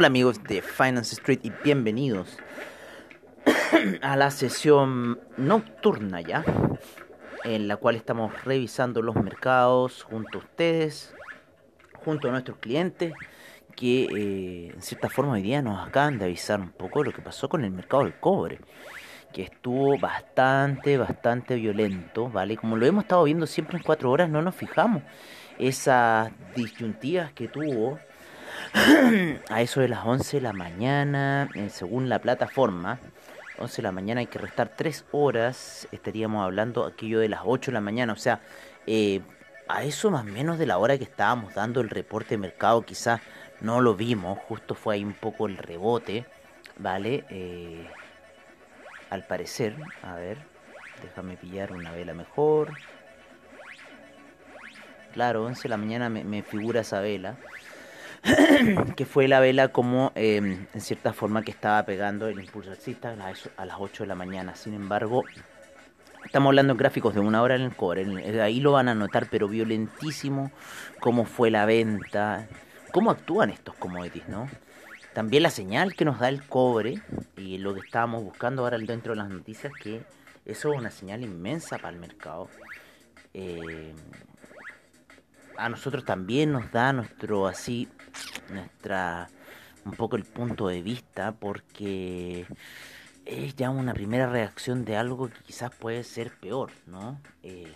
Hola amigos de Finance Street y bienvenidos a la sesión nocturna ya, en la cual estamos revisando los mercados junto a ustedes, junto a nuestros clientes, que eh, en cierta forma hoy día nos acaban de avisar un poco lo que pasó con el mercado del cobre, que estuvo bastante, bastante violento, ¿vale? Como lo hemos estado viendo siempre en cuatro horas, no nos fijamos esas disyuntivas que tuvo a eso de las 11 de la mañana, eh, según la plataforma, 11 de la mañana hay que restar 3 horas, estaríamos hablando aquello de las 8 de la mañana, o sea, eh, a eso más o menos de la hora que estábamos dando el reporte de mercado, quizás no lo vimos, justo fue ahí un poco el rebote, ¿vale? Eh, al parecer, a ver, déjame pillar una vela mejor. Claro, 11 de la mañana me, me figura esa vela. que fue la vela como em, en cierta forma que estaba pegando el impulso alcista a las 8 de la mañana. Sin embargo, estamos hablando de gráficos de una hora en el cobre. Ahí lo van a notar, pero violentísimo cómo fue la venta, cómo actúan estos commodities, ¿no? También la señal que nos da el cobre y lo que estábamos buscando ahora dentro de las noticias, que eso es una señal inmensa para el mercado. Eh, a nosotros también nos da nuestro así nuestra un poco el punto de vista porque es ya una primera reacción de algo que quizás puede ser peor, ¿no? Eh,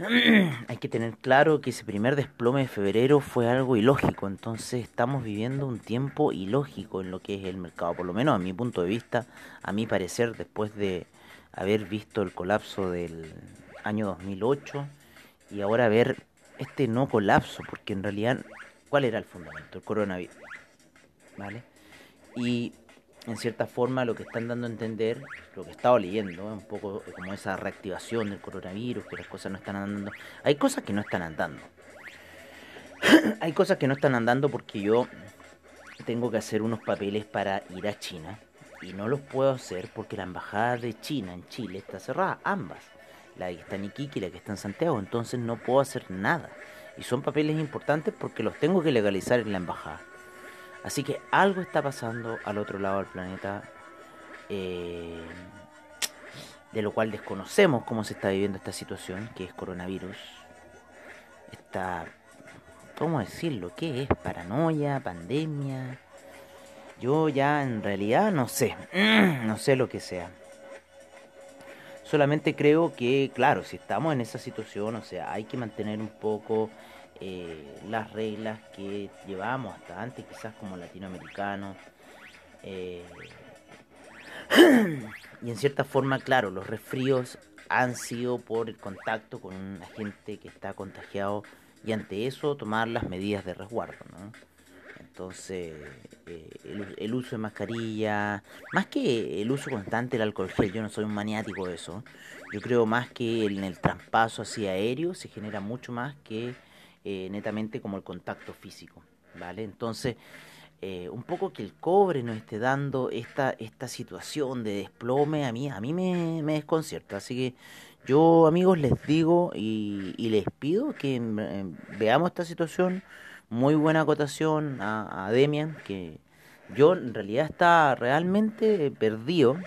hay que tener claro que ese primer desplome de febrero fue algo ilógico, entonces estamos viviendo un tiempo ilógico en lo que es el mercado, por lo menos a mi punto de vista, a mi parecer, después de haber visto el colapso del año 2008 y ahora ver este no colapso, porque en realidad ¿Cuál era el fundamento? El coronavirus. ¿Vale? Y en cierta forma lo que están dando a entender, lo que he estado leyendo, un poco como esa reactivación del coronavirus, que las cosas no están andando. Hay cosas que no están andando. Hay cosas que no están andando porque yo tengo que hacer unos papeles para ir a China y no los puedo hacer porque la embajada de China en Chile está cerrada, ambas, la que está en Iquique y la que está en Santiago, entonces no puedo hacer nada y son papeles importantes porque los tengo que legalizar en la embajada. Así que algo está pasando al otro lado del planeta, eh, de lo cual desconocemos cómo se está viviendo esta situación, que es coronavirus. Esta, ¿cómo decirlo? ¿Qué es? ¿Paranoia? ¿Pandemia? Yo ya en realidad no sé, no sé lo que sea. Solamente creo que, claro, si estamos en esa situación, o sea, hay que mantener un poco eh, las reglas que llevamos hasta antes, quizás como latinoamericanos. Eh, y en cierta forma, claro, los resfríos han sido por el contacto con un agente que está contagiado y ante eso tomar las medidas de resguardo, ¿no? Entonces, eh, el, uso de mascarilla, más que el uso constante del alcohol gel, yo no soy un maniático de eso. Yo creo más que en el traspaso hacia aéreo se genera mucho más que eh, netamente como el contacto físico, ¿vale? Entonces, eh, un poco que el cobre nos esté dando esta, esta situación de desplome, a mí, a mí me, me desconcierta. Así que yo, amigos, les digo y, y les pido que veamos esta situación muy buena acotación a, Demian, que yo en realidad estaba realmente perdido,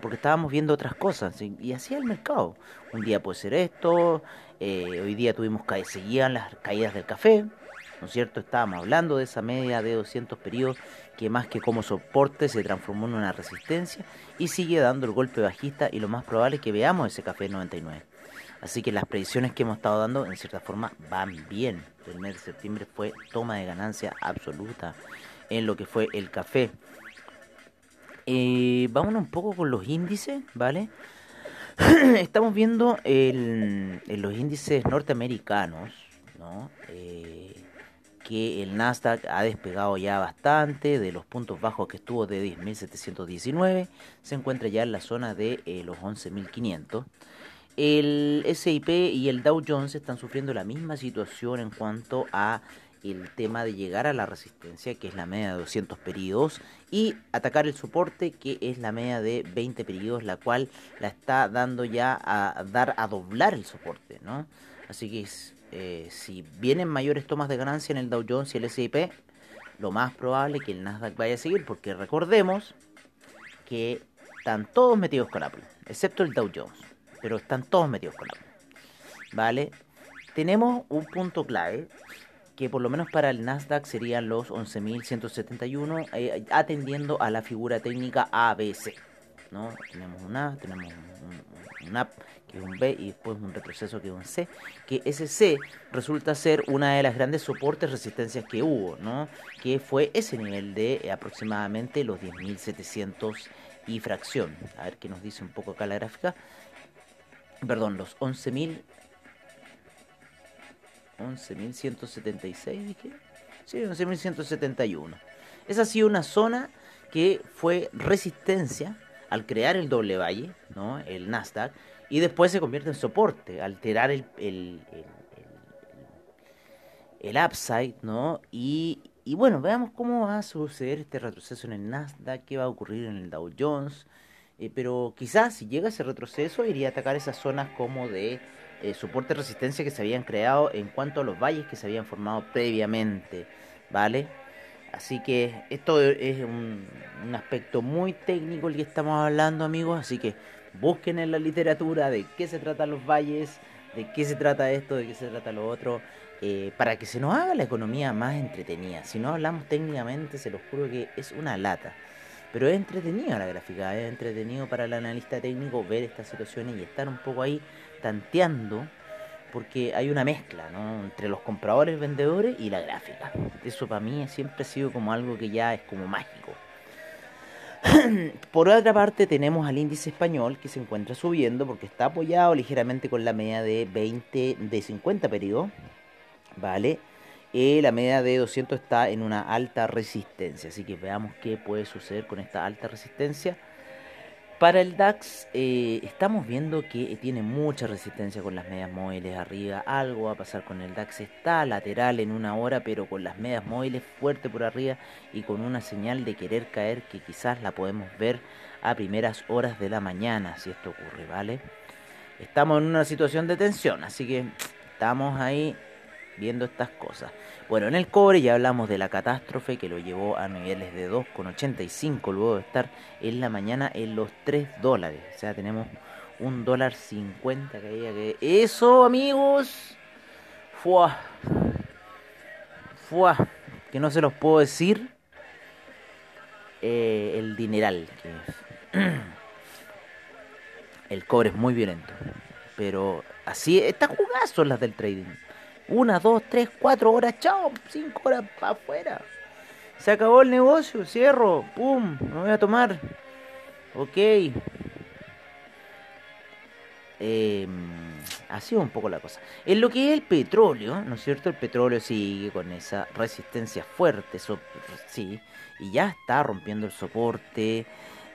porque estábamos viendo otras cosas, y, así el mercado. Un día puede ser esto, eh, hoy día tuvimos que seguían las caídas del café, ¿no es cierto? Estábamos hablando de esa media de 200 periodos que más que como soporte se transformó en una resistencia y sigue dando el golpe bajista y lo más probable es que veamos ese café 99. Así que las predicciones que hemos estado dando, en cierta forma, van bien. El mes de septiembre fue toma de ganancia absoluta en lo que fue el café. Eh, vámonos un poco con los índices, ¿vale? Estamos viendo en los índices norteamericanos, ¿no? Eh, que el Nasdaq ha despegado ya bastante de los puntos bajos que estuvo de 10.719, se encuentra ya en la zona de eh, los 11.500. El SIP y el Dow Jones están sufriendo la misma situación en cuanto a el tema de llegar a la resistencia, que es la media de 200 periodos, y atacar el soporte, que es la media de 20 periodos, la cual la está dando ya a dar a doblar el soporte, ¿no? Así que eh, si vienen mayores tomas de ganancia en el Dow Jones y el S&P, lo más probable es que el Nasdaq vaya a seguir, porque recordemos que están todos metidos con Apple, excepto el Dow Jones, pero están todos metidos con Apple, ¿vale? Tenemos un punto clave que por lo menos para el Nasdaq serían los 11.171, eh, atendiendo a la figura técnica ABC. ¿no? Tenemos un A, tenemos un, un, A que es un B y después un retroceso que es un C, que ese C resulta ser una de las grandes soportes resistencias que hubo, ¿no? que fue ese nivel de aproximadamente los 10.700 y fracción. A ver qué nos dice un poco acá la gráfica. Perdón, los 11.000 11.176, dije. Sí, 11.171. Esa ha sido una zona que fue resistencia al crear el doble valle, ¿no? el Nasdaq, y después se convierte en soporte, alterar el, el, el, upside, ¿no? Y, y, bueno, veamos cómo va a suceder este retroceso en el Nasdaq, qué va a ocurrir en el Dow Jones, eh, pero quizás si llega ese retroceso iría a atacar esas zonas como de eh, soporte resistencia que se habían creado en cuanto a los valles que se habían formado previamente, ¿vale? Así que esto es un, aspecto muy técnico el que estamos hablando, amigos, así que busquen en la literatura de qué se tratan los valles, de qué se trata esto, de qué se trata lo otro, eh, para que se nos haga la economía más entretenida. Si no hablamos técnicamente, se los juro que es una lata. Pero es entretenido la gráfica, es entretenido para el analista técnico ver estas situaciones y estar un poco ahí tanteando, porque hay una mezcla ¿no? entre los compradores, vendedores y la gráfica. Eso para mí siempre ha sido como algo que ya es como mágico. Por otra parte tenemos al índice español que se encuentra subiendo porque está apoyado ligeramente con la media de 20 de 50 periodos, ¿vale? Y la media de 200 está en una alta resistencia, así que veamos qué puede suceder con esta alta resistencia. Para el DAX eh, estamos viendo que tiene mucha resistencia con las medias móviles arriba. Algo va a pasar con el DAX. Está lateral en una hora, pero con las medias móviles fuerte por arriba y con una señal de querer caer que quizás la podemos ver a primeras horas de la mañana si esto ocurre, ¿vale? Estamos en una situación de tensión, así que estamos ahí viendo estas cosas. Bueno, en el cobre ya hablamos de la catástrofe que lo llevó a niveles de 2,85 luego de estar en la mañana en los 3 dólares. O sea, tenemos un dólar 50 caída que... Eso, amigos. Fua. Fua. Que no se los puedo decir. Eh, el dineral que es. El cobre es muy violento. Pero así, estas jugadas son las del trading. Una, dos, tres, cuatro horas, chao, cinco horas para afuera. Se acabó el negocio, cierro, pum, me voy a tomar. Ok. Eh, sido un poco la cosa. En lo que es el petróleo, ¿no es cierto? El petróleo sigue con esa resistencia fuerte, sí, y ya está rompiendo el soporte.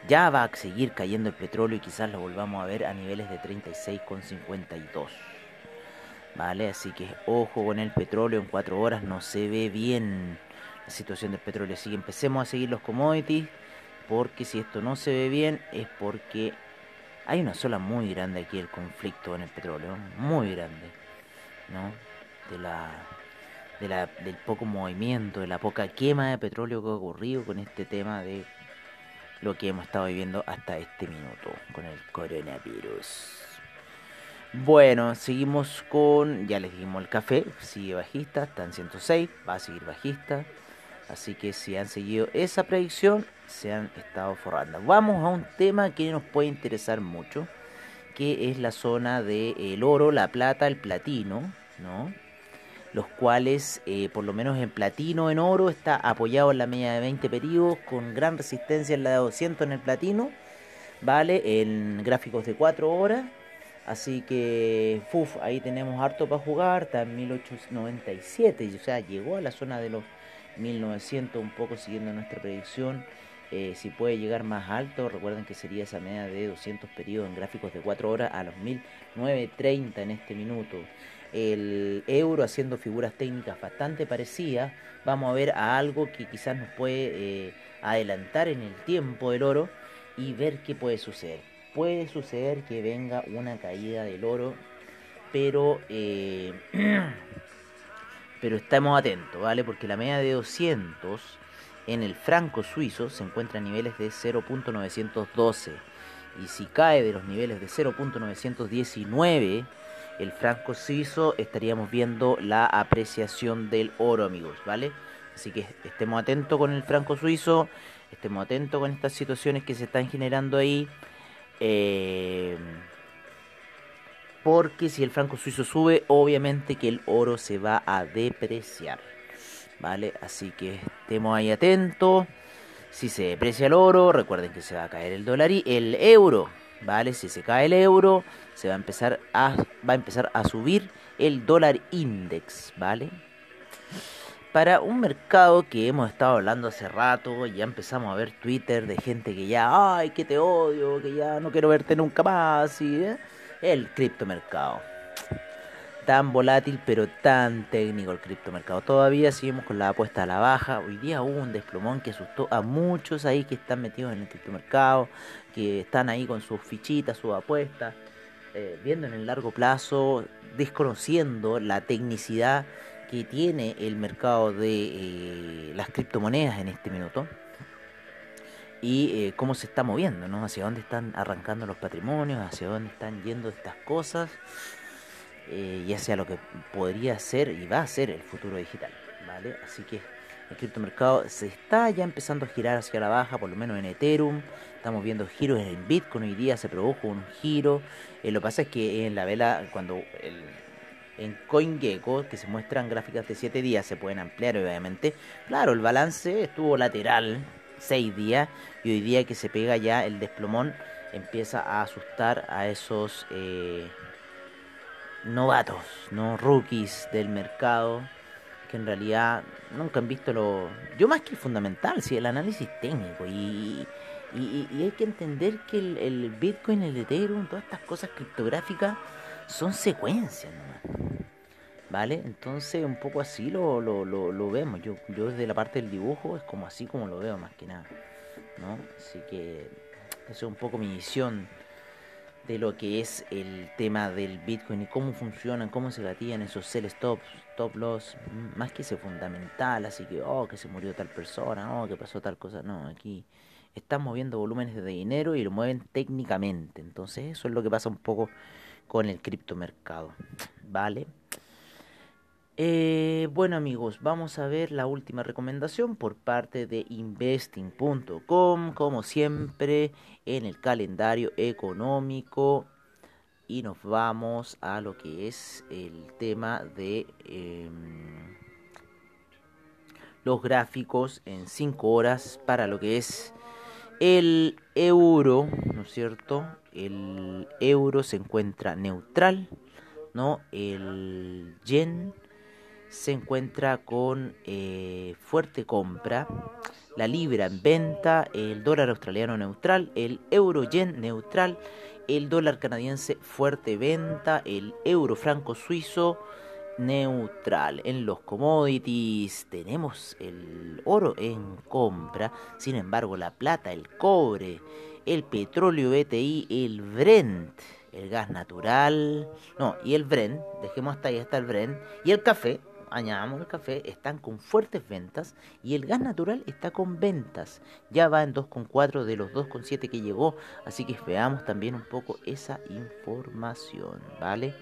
Ya va a seguir cayendo el petróleo y quizás lo volvamos a ver a niveles de 36,52. ¿Vale? Así que ojo con el petróleo, en cuatro horas no se ve bien la situación del petróleo. Así que empecemos a seguir los commodities, porque si esto no se ve bien es porque hay una sola muy grande aquí el conflicto en el petróleo, muy grande, ¿no? De la, de la, del poco movimiento, de la poca quema de petróleo que ha ocurrido con este tema de lo que hemos estado viviendo hasta este minuto con el coronavirus. Bueno, seguimos con, ya les dijimos el café, sigue bajista, está en 106, va a seguir bajista. Así que si han seguido esa predicción, se han estado forrando. Vamos a un tema que nos puede interesar mucho, que es la zona del oro, la plata, el platino, ¿no? Los cuales, eh, por lo menos en platino, en oro, está apoyado en la media de 20 periodos, con gran resistencia en la de 200 en el platino ¿vale? En gráficos de 4 horas. Así que, uf, ahí tenemos harto para jugar, está en 1897, o sea, llegó a la zona de los 1900 un poco siguiendo nuestra predicción. Eh, si puede llegar más alto, recuerden que sería esa media de 200 periodos en gráficos de 4 horas a los 1930 en este minuto. El euro haciendo figuras técnicas bastante parecidas. Vamos a ver a algo que quizás nos puede eh, adelantar en el tiempo del oro y ver qué puede suceder. Puede suceder que venga una caída del oro, pero, eh, pero estamos atentos, ¿vale? Porque la media de 200 en el franco suizo se encuentra a niveles de 0.912 y si cae de los niveles de 0.919 el franco suizo estaríamos viendo la apreciación del oro amigos vale así que estemos atentos con el franco suizo estemos atentos con estas situaciones que se están generando ahí eh, porque si el franco suizo sube obviamente que el oro se va a depreciar ¿vale? Así que estemos ahí atentos. Si se deprecia el oro, recuerden que se va a caer el dólar y el euro, ¿vale? Si se cae el euro, se va a empezar a, va a, empezar a subir el dólar index, ¿vale? Para un mercado que hemos estado hablando hace rato, ya empezamos a ver Twitter de gente que ya, ay, que te odio, que ya no quiero verte nunca más, y, ¿eh? el criptomercado tan volátil pero tan técnico el criptomercado. Todavía seguimos con la apuesta a la baja. Hoy día hubo un desplomón que asustó a muchos ahí que están metidos en el criptomercado, que están ahí con sus fichitas, sus apuestas, eh, viendo en el largo plazo, desconociendo la tecnicidad que tiene el mercado de eh, las criptomonedas en este minuto y eh, cómo se está moviendo, ¿no? Hacia dónde están arrancando los patrimonios, hacia dónde están yendo estas cosas eh, ya sea lo que podría ser y va a ser el futuro digital, ¿vale? Así que el criptomercado se está ya empezando a girar hacia la baja, por lo menos en Ethereum. Estamos viendo giros en Bitcoin. Hoy día se produjo un giro. Eh, lo que pasa es que en la vela, cuando el, en CoinGecko, que se muestran gráficas de 7 días, se pueden ampliar obviamente. Claro, el balance estuvo lateral 6 días y hoy día que se pega ya el desplomón empieza a asustar a esos... Eh, novatos, no rookies del mercado, que en realidad nunca han visto lo... Yo más que fundamental, sí, el análisis técnico y, y, hay que entender que el, Bitcoin, el Ethereum, todas estas cosas criptográficas son secuencias ¿Vale? Entonces un poco así lo, lo, lo, lo, vemos. Yo, yo desde la parte del dibujo es como así como lo veo más que nada. ¿no? Así que eso es un poco mi visión de lo que es el tema del Bitcoin y cómo funcionan, cómo se gatillan esos sell stops, stop loss, más que ese fundamental, así que, oh, que se murió tal persona, oh, que pasó tal cosa, no, aquí están moviendo volúmenes de dinero y lo mueven técnicamente, entonces eso es lo que pasa un poco con el criptomercado, ¿vale? Eh, bueno amigos, vamos a ver la última recomendación por parte de investing.com, como siempre en el calendario económico y nos vamos a lo que es el tema de em, los gráficos en 5 horas para lo que es el euro, ¿no es cierto? El euro se encuentra neutral, ¿no? El yen se encuentra con eh, fuerte compra, la libra en venta, el dólar australiano neutral, el euro yen neutral, el dólar canadiense fuerte venta, el euro franco suizo neutral. En los commodities tenemos el oro en compra, sin embargo la plata, el cobre, el petróleo BTI, el Brent, el gas natural, no, y el Brent, dejemos hasta ahí hasta el Brent, y el café, añadamos el café, están con fuertes ventas y el gas natural está con ventas. Ya va en 2,4 de los 2,7 que llegó, así que veamos también un poco esa información, ¿vale?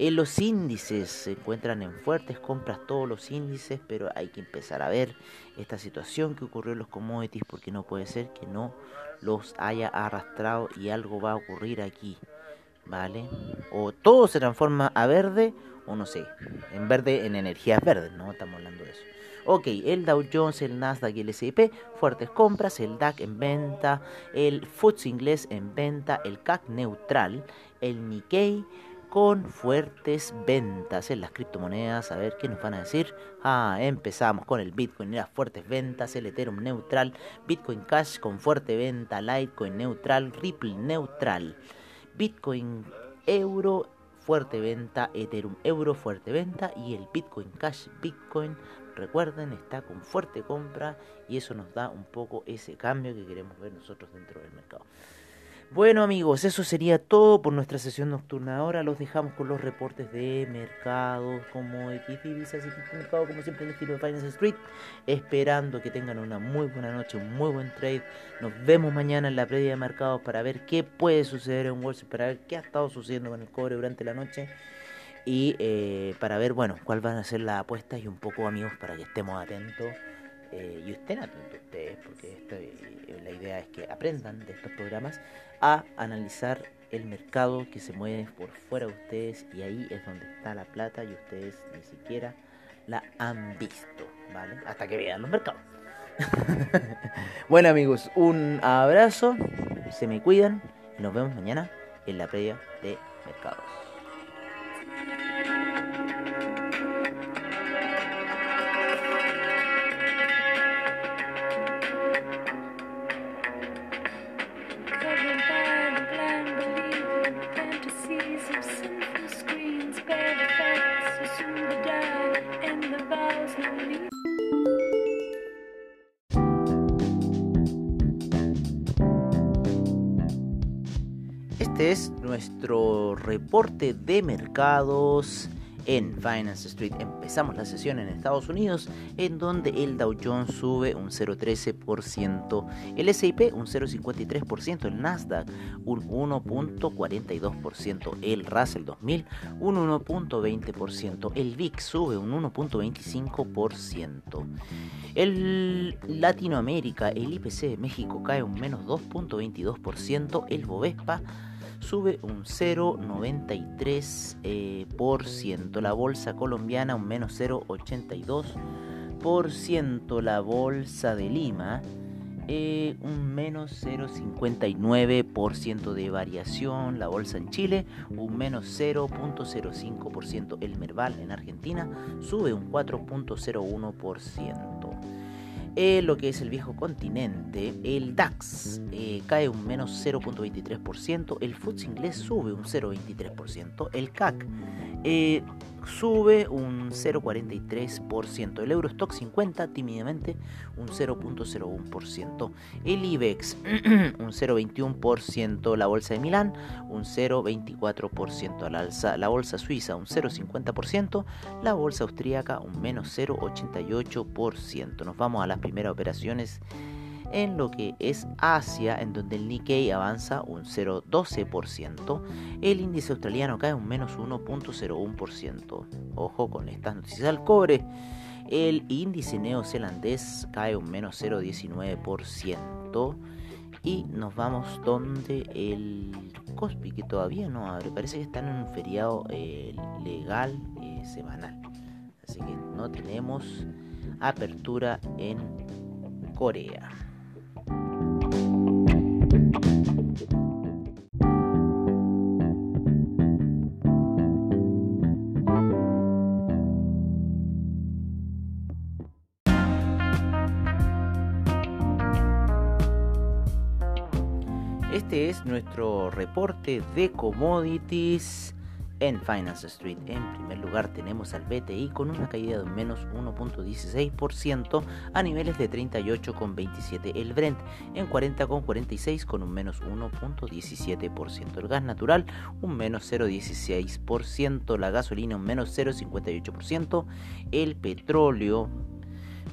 Eh, los índices se encuentran en fuertes compras todos los índices, pero hay que empezar a ver esta situación que ocurrió en los commodities porque no puede ser que no los haya arrastrado y algo va a ocurrir aquí, ¿vale? O todo se transforma a verde o no sé, en verde, en energías verdes, ¿no? Estamos hablando de eso. Ok, el Dow Jones, el Nasdaq y el S&P, fuertes compras, el DAC en venta, el FTSE inglés en venta, el CAC neutral, el Nikkei con fuertes ventas en las criptomonedas. A ver qué nos van a decir. Ah, empezamos con el Bitcoin las fuertes ventas, el Ethereum neutral, Bitcoin Cash con fuerte venta, Litecoin neutral, Ripple neutral, Bitcoin Euro fuerte venta, Ethereum Euro fuerte venta y el Bitcoin Cash Bitcoin recuerden está con fuerte compra y eso nos da un poco ese cambio que queremos ver nosotros dentro del mercado. Bueno amigos, eso sería todo por nuestra sesión nocturna. Ahora los dejamos con los reportes de mercados, como divisas y mercado, como siempre en el estilo de Finance Street. Esperando que tengan una muy buena noche, un muy buen trade. Nos vemos mañana en la previa de mercados para ver qué puede suceder en Wall Street, para ver qué ha estado sucediendo con el cobre durante la noche. Y eh, para ver, bueno, cuál van a ser las apuestas y un poco amigos para que estemos atentos eh, y estén atentos ustedes, porque eh, la idea es que aprendan de estos programas a analizar el mercado que se mueve por fuera de ustedes y ahí es donde está la plata y ustedes ni siquiera la han visto, ¿vale? Hasta que vean los mercados. bueno amigos, un abrazo, se me cuidan y nos vemos mañana en la previa de mercados. Este es nuestro reporte de mercados en Finance Street. Empezamos la sesión en Estados Unidos, en donde el Dow Jones sube un 0,13%, el S&P un 0,53%, el Nasdaq un 1,42%, el Russell 2000 un 1,20%, el VIX sube un 1,25%. El Latinoamérica, el IPC de México cae un menos 2.22%, el Bovespa sube un 0,93%, eh, la bolsa colombiana un menos 0,82%, la bolsa de Lima eh, un menos 0,59% de variación, la bolsa en Chile un menos 0,05%, el Merval en Argentina sube un 4,01% en lo que es el viejo continente, el DAX eh, cae un menos 0.23%, el FTSE inglés sube un 0.23%, el CAC eh, sube un 0,43%, el Eurostock 50 tímidamente un 0.01%, el IBEX un 0,21%, la bolsa de Milán un 0,24% al alza, la bolsa suiza un 0,50%, la bolsa austríaca un menos 0,88%. Nos vamos a las primeras operaciones en lo que es Asia, en donde el Nikkei avanza un 0,12%, el índice australiano cae un menos 1.01%. Ojo con estas noticias al cobre. El índice neozelandés cae un menos 0,19%. Y nos vamos donde el Cospi, que todavía no abre, parece que está en un feriado eh, legal eh, semanal. Así que no tenemos apertura en Corea. Este es nuestro reporte de commodities en Finance Street. En primer lugar tenemos al BTI con una caída de menos 1.16% a niveles de 38,27. El Brent en 40,46 con un menos 1.17%. El gas natural un menos 0.16%. La gasolina un menos 0.58%. El petróleo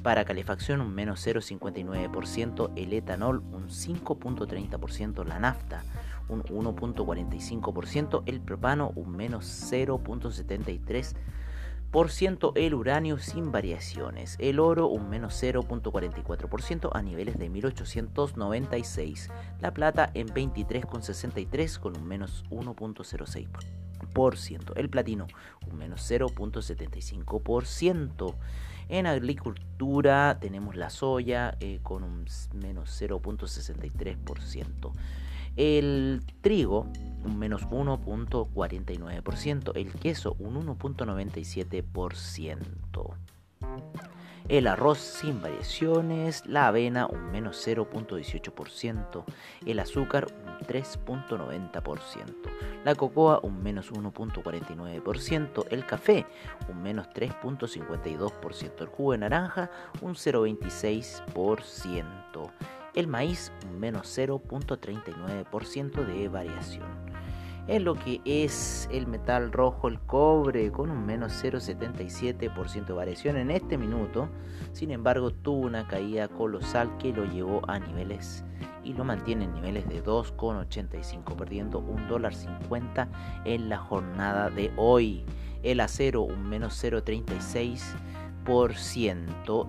para calefacción un menos 0,59%, el etanol un 5.30%, la nafta un 1.45%, el propano un menos 0.73%, el uranio sin variaciones, el oro un menos 0.44% a niveles de 1896, la plata en 23,63 con un menos 1.06%. El platino un menos 0.75%. En agricultura tenemos la soya eh, con un menos 0.63%. El trigo un menos 1.49%. El queso un 1.97% el arroz sin variaciones, la avena un menos 0.18%, el azúcar un 3.90%, la cocoa un menos 1.49%, el café un menos 3.52%, el jugo de naranja un 0.26%, el maíz un menos 0.39% de variación en lo que es el metal rojo, el cobre, con un menos 0,77% de variación en este minuto. Sin embargo, tuvo una caída colosal que lo llevó a niveles y lo mantiene en niveles de 2,85, perdiendo un dólar 50 en la jornada de hoy. El acero un menos 0,36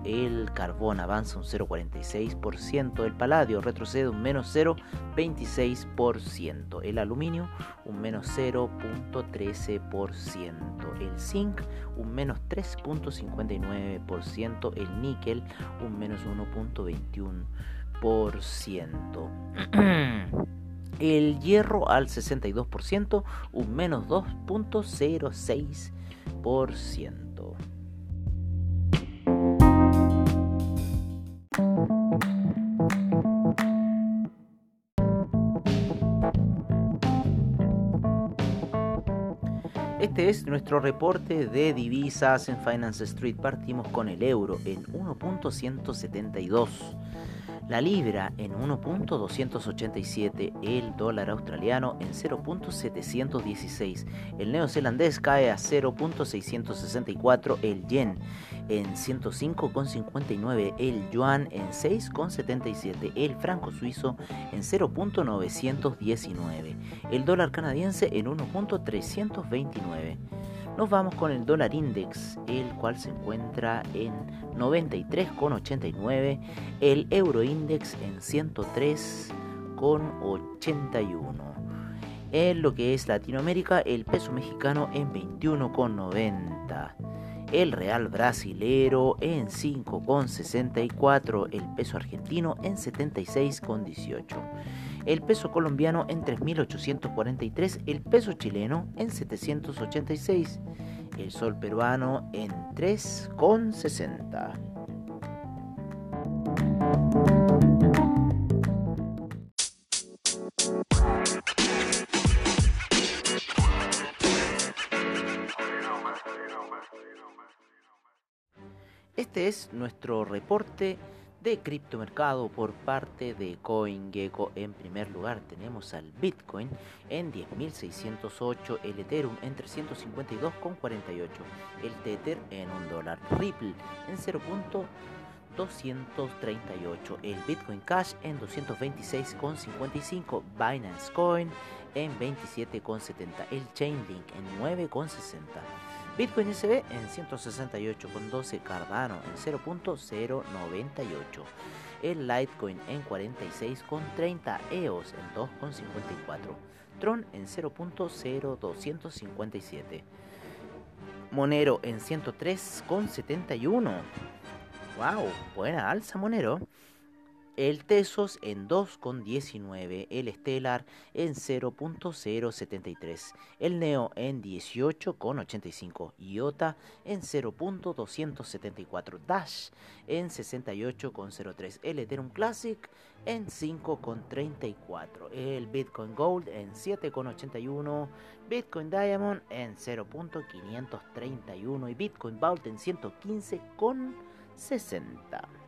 el carbón avanza un 0,46%, el paladio retrocede un menos 0,26%, el aluminio un menos 0,13%, el zinc un menos 3,59%, el níquel un menos 1,21%. El hierro al 62%, un menos 2.06%. es nuestro reporte de divisas en Finance Street. Partimos con el euro en 1.172 la libra en 1.287, el dólar australiano en 0.716, el neozelandés cae a 0.664, el yen en 105,59, el yuan en 6,77, el franco suizo en 0.919, el dólar canadiense en 1.329. Nos vamos con el dólar index, el cual se encuentra en 93,89, el euro index en 103,81. En lo que es Latinoamérica, el peso mexicano en 21,90. El real brasilero en 5,64. El peso argentino en 76,18 el peso colombiano en 3.843, el peso chileno en 786, el sol peruano en 3,60. Este es nuestro reporte de criptomercado por parte de CoinGecko. En primer lugar tenemos al Bitcoin en 10.608, el Ethereum en 352,48, el Tether en 1 dólar, Ripple en 0.238, el Bitcoin Cash en 226,55, Binance Coin en 27,70, el Chainlink en 9,60. Bitcoin SB en 168,12, Cardano en 0.098, el Litecoin en 46,30, EOS en 2,54, Tron en 0.0257, Monero en 103,71. ¡Wow! Buena alza, Monero el Tesos en 2,19, el Stellar en 0.073, el Neo en 18,85, IOTA en 0.274, Dash en 68,03, el Ethereum Classic en 5,34, el Bitcoin Gold en 7,81, Bitcoin Diamond en 0.531 y Bitcoin Vault en 115,60.